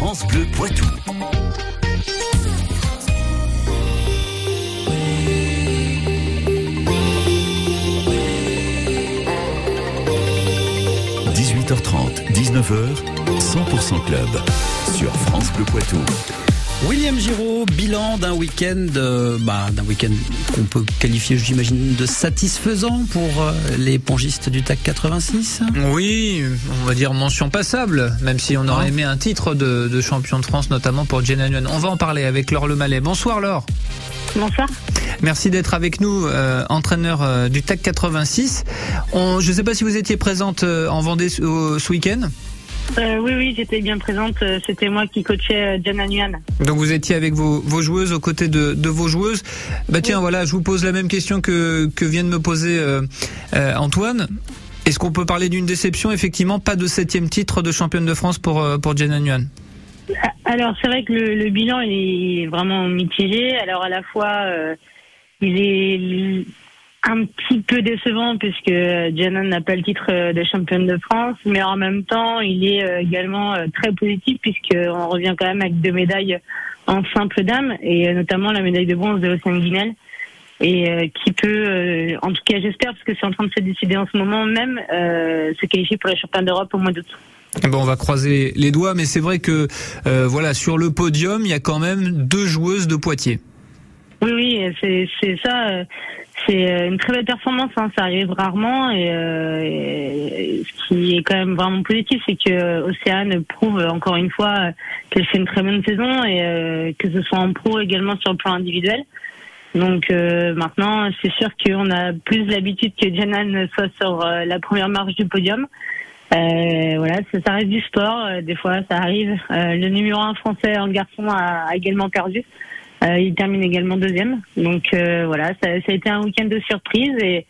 France Bleu Poitou. – 18h30, 19h, 100% Club sur France Bleu Poitou. William Giraud, bilan d'un week-end, euh, bah, d'un week-end qu'on peut qualifier, j'imagine, de satisfaisant pour euh, les pongistes du TAC 86. Oui, on va dire mention passable, même si on aurait Ah. aimé un titre de, de champion de France, notamment pour Jenna Nguyen. On va en parler avec Laure Le Mallet. Bonsoir Laure. Bonsoir. Merci d'être avec nous, euh, entraîneur euh, du TAC 86. On, je ne sais pas si vous étiez présente euh, en Vendée ce week-end. Euh, oui, oui, j'étais bien présente. Euh, C'était moi qui coachais euh, Jana Nguyen. Donc vous étiez avec vos, vos joueuses aux côtés de, de vos joueuses. Bah tiens, voilà, je vous pose la même question que, que vient de me poser euh, euh, Antoine. Est-ce qu'on peut parler d'une déception Effectivement, pas de septième titre de championne de France pour, pour Jenna Nguyen? Alors, c'est vrai que le, le bilan il est vraiment mitigé. Alors, à la fois, il est un petit peu décevant puisque Jana n'a pas le titre euh, de championne de France, mais en même temps, il est euh, également euh, très positif puisqu'on revient quand même avec deux médailles en simple dame et euh, notamment la médaille de bronze de Océane Guinel. Et euh, qui peut, euh, en tout cas j'espère, parce que c'est en train de se décider en ce moment même, euh, se qualifier pour la championne d'Europe au mois d'août. Eh ben, on va croiser les doigts, mais c'est vrai que euh, voilà, sur le podium, il y a quand même deux joueuses de Poitiers. Oui, oui, c'est ça. C'est euh, une très belle performance. Hein, ça arrive rarement et, euh, ce qui est quand même vraiment positif, c'est que euh, Océane prouve encore une fois euh, qu'elle fait une très bonne saison et que ce soit en pro également sur le plan individuel. Donc euh, maintenant, c'est sûr qu'on a plus l'habitude que Janan soit sur la première marche du podium. Voilà, ça, ça reste du sport. des fois, ça arrive. Le numéro un français en garçon a également perdu. Euh, il termine également deuxième. Donc euh, voilà, ça, ça a été un week-end de surprise et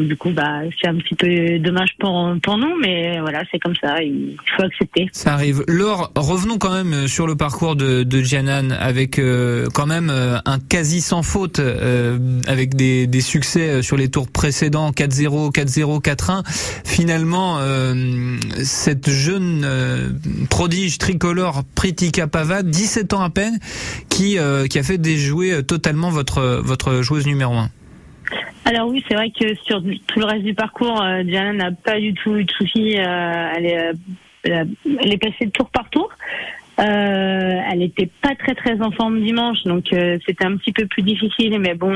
du coup, bah, c'est un petit peu dommage pour nous, mais voilà, c'est comme ça. Il faut accepter. Ça arrive. Laure, revenons quand même sur le parcours de, de Janan avec euh, quand même euh, un quasi sans faute, euh, avec des, succès sur les tours précédents 4-0, 4-0, 4-1. Finalement, euh, cette jeune euh, prodige tricolore Pritika Pava, 17 ans à peine, qui, euh, qui a fait déjouer totalement votre, votre joueuse numéro 1. Alors oui, c'est vrai que sur tout le reste du parcours, euh, Diana n'a pas du tout eu de soucis. euh, elle, est, euh, elle, est passée tour par tour. Elle était pas très très en forme dimanche, donc c'était un petit peu plus difficile. Mais bon,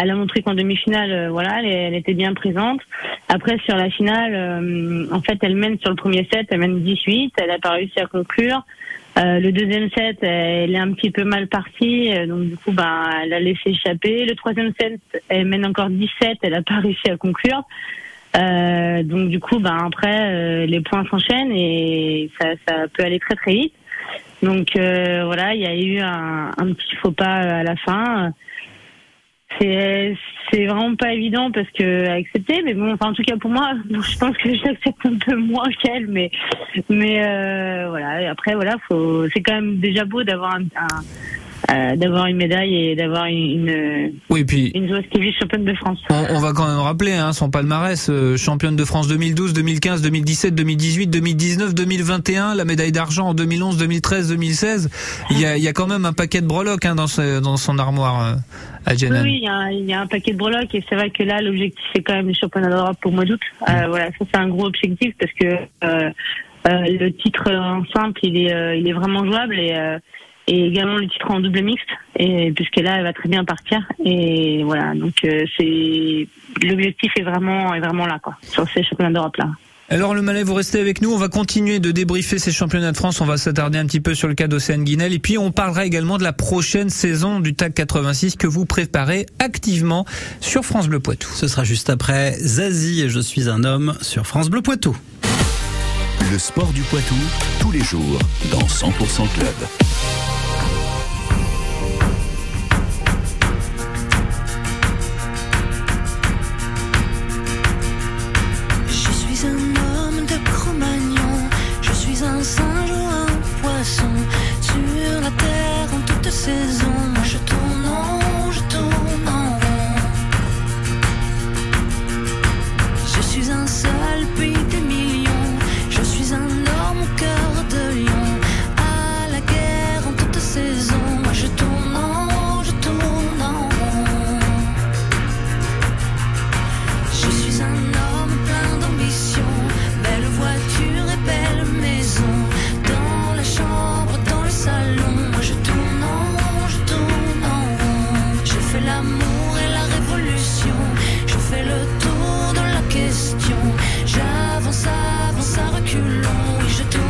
elle a montré qu'en demi-finale, voilà, elle, elle était bien présente. Après sur la finale, en fait, elle mène sur le premier set, elle mène 18. Elle a pas réussi à conclure. Euh, le deuxième set, elle est un petit peu mal partie, euh, donc du coup, ben, elle a laissé échapper. Le troisième set, elle mène encore 17, elle a pas réussi à conclure. Euh, donc du coup, ben après, euh, les points s'enchaînent et ça, ça peut aller très très vite. Donc euh, voilà, il y a eu un, un petit faux pas euh, à la fin. C'est c'est vraiment pas évident parce que à accepter, mais bon, enfin en tout cas pour moi, je pense que j'accepte un peu moins qu'elle, mais mais euh, voilà. Et après voilà, faut c'est quand même déjà beau d'avoir un, un- euh, d'avoir une médaille et d'avoir une, une Oui, puis une joueuse qui championne de France. On, on va quand même rappeler hein, son palmarès, euh, championne de France 2012, 2015, 2017, 2018, 2019, 2021, la médaille d'argent en 2011, 2013, 2016. Il y a, il y a quand même un paquet de breloques hein, dans, ce- dans son armoire euh, à Oui, Jenan. oui, il y, a il y a un paquet de breloques et c'est vrai que là, l'objectif c'est quand même le championnat d'Europe pour mois d'août. Euh, voilà, ça c'est un gros objectif parce que euh, euh, le titre en simple, il est, euh, il est vraiment jouable et, euh, et également le titre en double mixte et puisque là, elle va très bien partir et voilà, donc euh, c'est l'objectif est vraiment, est vraiment là quoi sur ces championnats d'Europe là. Alors le Malais, vous restez avec nous. On va continuer de débriefer ces championnats de France. On va s'attarder un petit peu sur le cas d'Océane Guinel. Et puis on parlera également de la prochaine saison du TAC 86 que vous préparez activement sur France Bleu Poitou. Ce sera juste après Zazie et Je suis un homme sur France Bleu Poitou. Le sport du Poitou, tous les jours, dans 100% Club. l'amour et la révolution. Je fais le tour de la question. J'avance, avance à reculons. Oui, je tourne.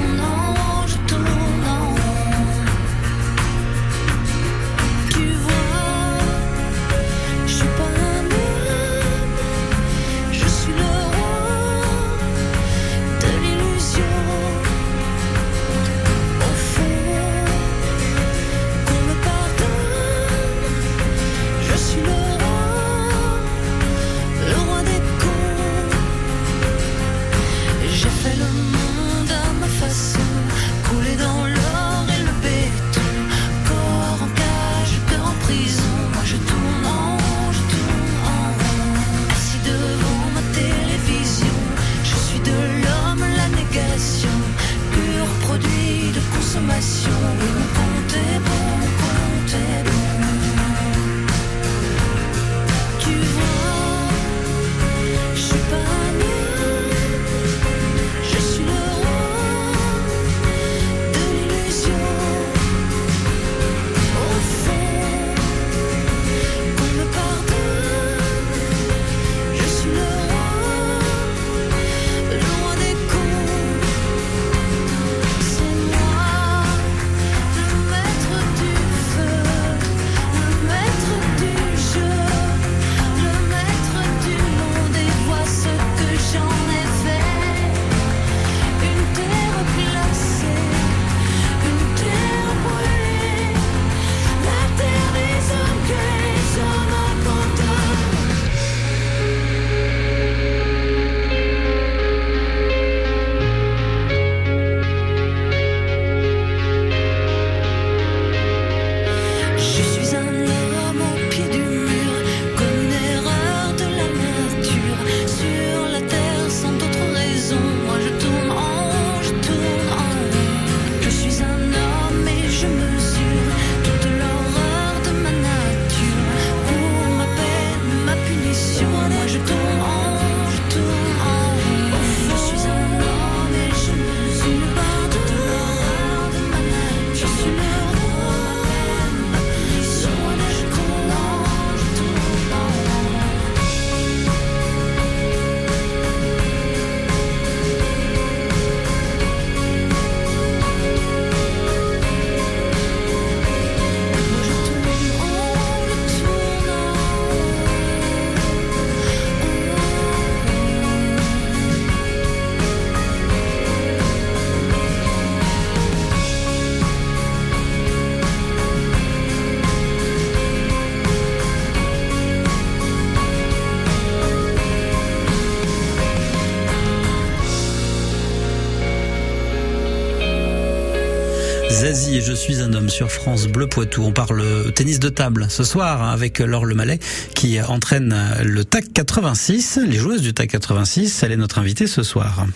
Et je suis un homme sur France Bleu Poitou. On parle tennis de table ce soir hein, avec Laure Lemallet qui entraîne le TAC 86, les joueuses du TAC 86. Elle est notre invitée ce soir.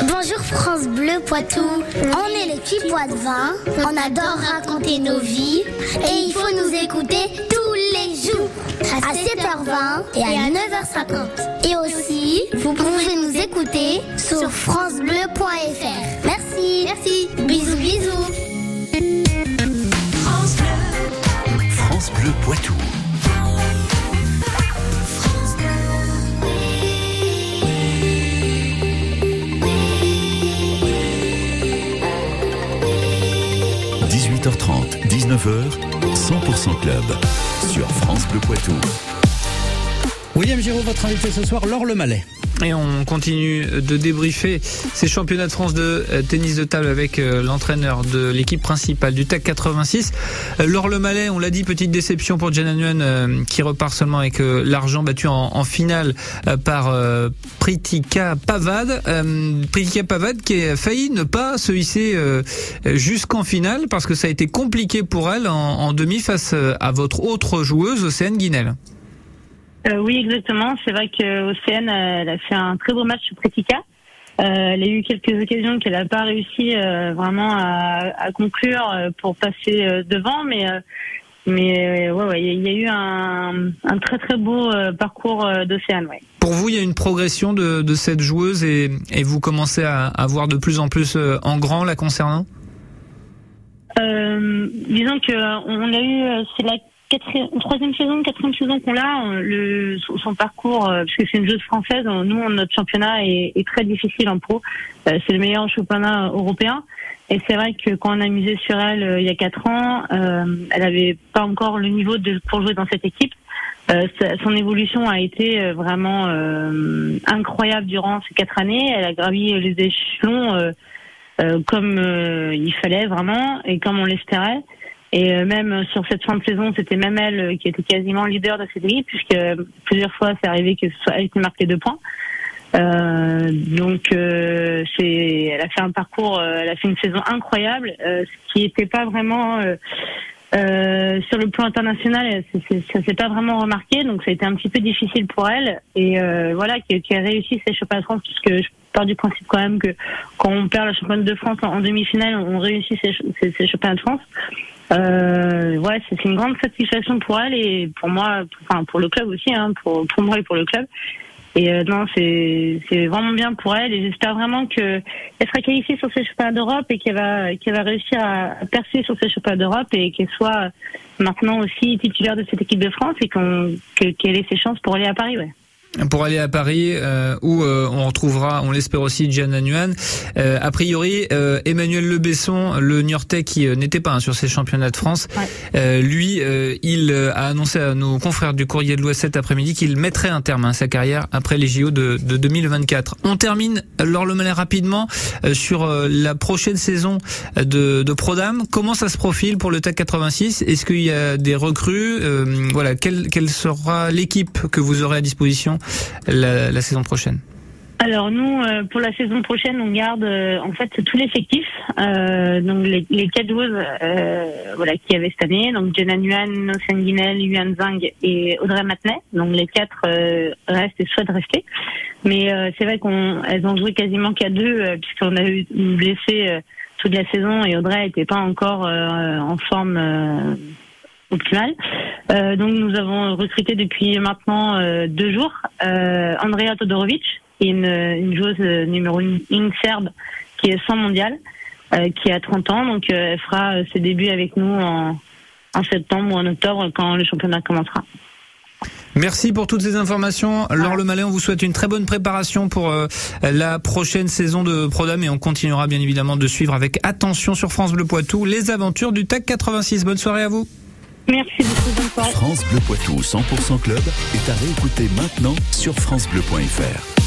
Bonjour France Bleu Poitou. On est les petits pois de vin. On adore raconter nos vies. Et il faut nous écouter tous les jours. À 7h20 et à 9h50. Et aussi, vous pouvez nous écouter sur FranceBleu.fr. Merci. Merci. Bisous, bisous. Bleu Poitou. Bleu. 18h30, 19h, 100% Club. Sur France Bleu Poitou. William Giraud, votre invité ce soir, Laure Lemallet. Et on continue de débriefer ces championnats de France de euh, tennis de table avec euh, l'entraîneur de l'équipe principale du TAC 86. Euh, Laure Le Mallet, on l'a dit, petite déception pour Jen Nguyen qui repart seulement avec l'argent battu en, finale par Pritika Pavad. Pritika Pavad qui a failli ne pas se hisser jusqu'en finale parce que ça a été compliqué pour elle en, demi face à votre autre joueuse, Océane Guinel. Euh, oui, exactement. C'est vrai que Océane, elle a fait un très beau match sur Pretica. Euh, elle a eu quelques occasions qu'elle n'a pas réussi euh, vraiment à, à conclure euh, pour passer devant, mais mais ouais, ouais, il y a eu un, un très très beau parcours d'Océane. Ouais. Pour vous, il y a une progression de, de cette joueuse et, et vous commencez à, à voir de plus en plus en grand la concernant? Disons que on a eu, c'est la quatrième, troisième saison, quatrième saison qu'on a. euh, Le, son parcours, euh, parce que c'est une joueuse française, euh, nous, notre championnat est, est très difficile en pro. C'est le meilleur championnat européen. Et c'est vrai que quand on a misé sur elle il y a quatre ans, euh, elle avait pas encore le niveau de, pour jouer dans cette équipe. Euh, son évolution a été vraiment incroyable durant ces quatre années. Elle a gravi les échelons comme il fallait vraiment et comme on l'espérait. Et euh, même sur cette fin de saison, c'était même elle euh, qui était quasiment leader de cette équipe, puisque euh, plusieurs fois, c'est arrivé que ce soit elle qui les deux points. Euh, donc, euh, c'est, elle a fait un parcours, euh, elle a fait une saison incroyable, ce qui n'était pas vraiment sur le plan international, ça s'est pas vraiment remarqué, donc ça a été un petit peu difficile pour elle. Et voilà, qui, qui a réussi ses championnats de France, puisque je pars du principe quand même que quand on perd la championne de France en, demi-finale, on réussit ces, ces, championnats de France. Euh, ouais, c'est une grande satisfaction pour elle et pour moi, enfin pour le club aussi, hein, pour, pour moi et pour le club. Et euh, non, c'est c'est vraiment bien pour elle et j'espère vraiment que elle sera qualifiée sur ces championnats d'Europe et qu'elle va qu'elle va réussir à percer sur ces championnats d'Europe et qu'elle soit maintenant aussi titulaire de cette équipe de France et qu'on qu'elle ait ses chances pour aller à Paris, ouais pour aller à Paris euh, où euh, on retrouvera, on l'espère aussi, Gianna Nguyen. Euh, a priori, euh, Emmanuel Le Besson, le Niortais qui n'était pas hein, sur ces championnats de France, lui, il a annoncé à nos confrères du Courrier de l'Ouest cet après-midi qu'il mettrait un terme à sa carrière après les JO de, de 2024. On termine, Le rapidement sur la prochaine saison de, de Prodam. Comment ça se profile pour le TAC 86 Est-ce qu'il y a des recrues? Voilà, quelle, quelle sera l'équipe que vous aurez à disposition la, saison prochaine? Alors nous, euh, pour la saison prochaine, on garde euh, en fait tout l'effectif. Euh, donc les, les quatre joueuses, voilà, qui avaient cette année, donc Jenna Nguyen, Nosen Guinel, Yuan Zhang et Audrey Matenet. Donc les quatre restent et souhaitent rester. Mais c'est vrai qu'elles ont joué quasiment qu'à deux puisqu'on a eu une blessée toute la saison et Audrey n'était pas encore en forme optimale. Euh, donc nous avons recruté depuis maintenant euh, deux jours euh, Andrea Todorovic, est une, une joueuse euh, numéro 1 serbe qui est sans mondial, qui a 30 ans. Donc elle fera ses débuts avec nous en, en septembre ou en octobre quand le championnat commencera. Merci pour toutes ces informations. Laure Le Malais, on vous souhaite une très bonne préparation pour la prochaine saison de Prodam et on continuera bien évidemment de suivre avec attention sur France Bleu Poitou les aventures du TAC 86. Bonne soirée à vous. Merci beaucoup. France Bleu Poitou 100% Club est à réécouter maintenant sur FranceBleu.fr.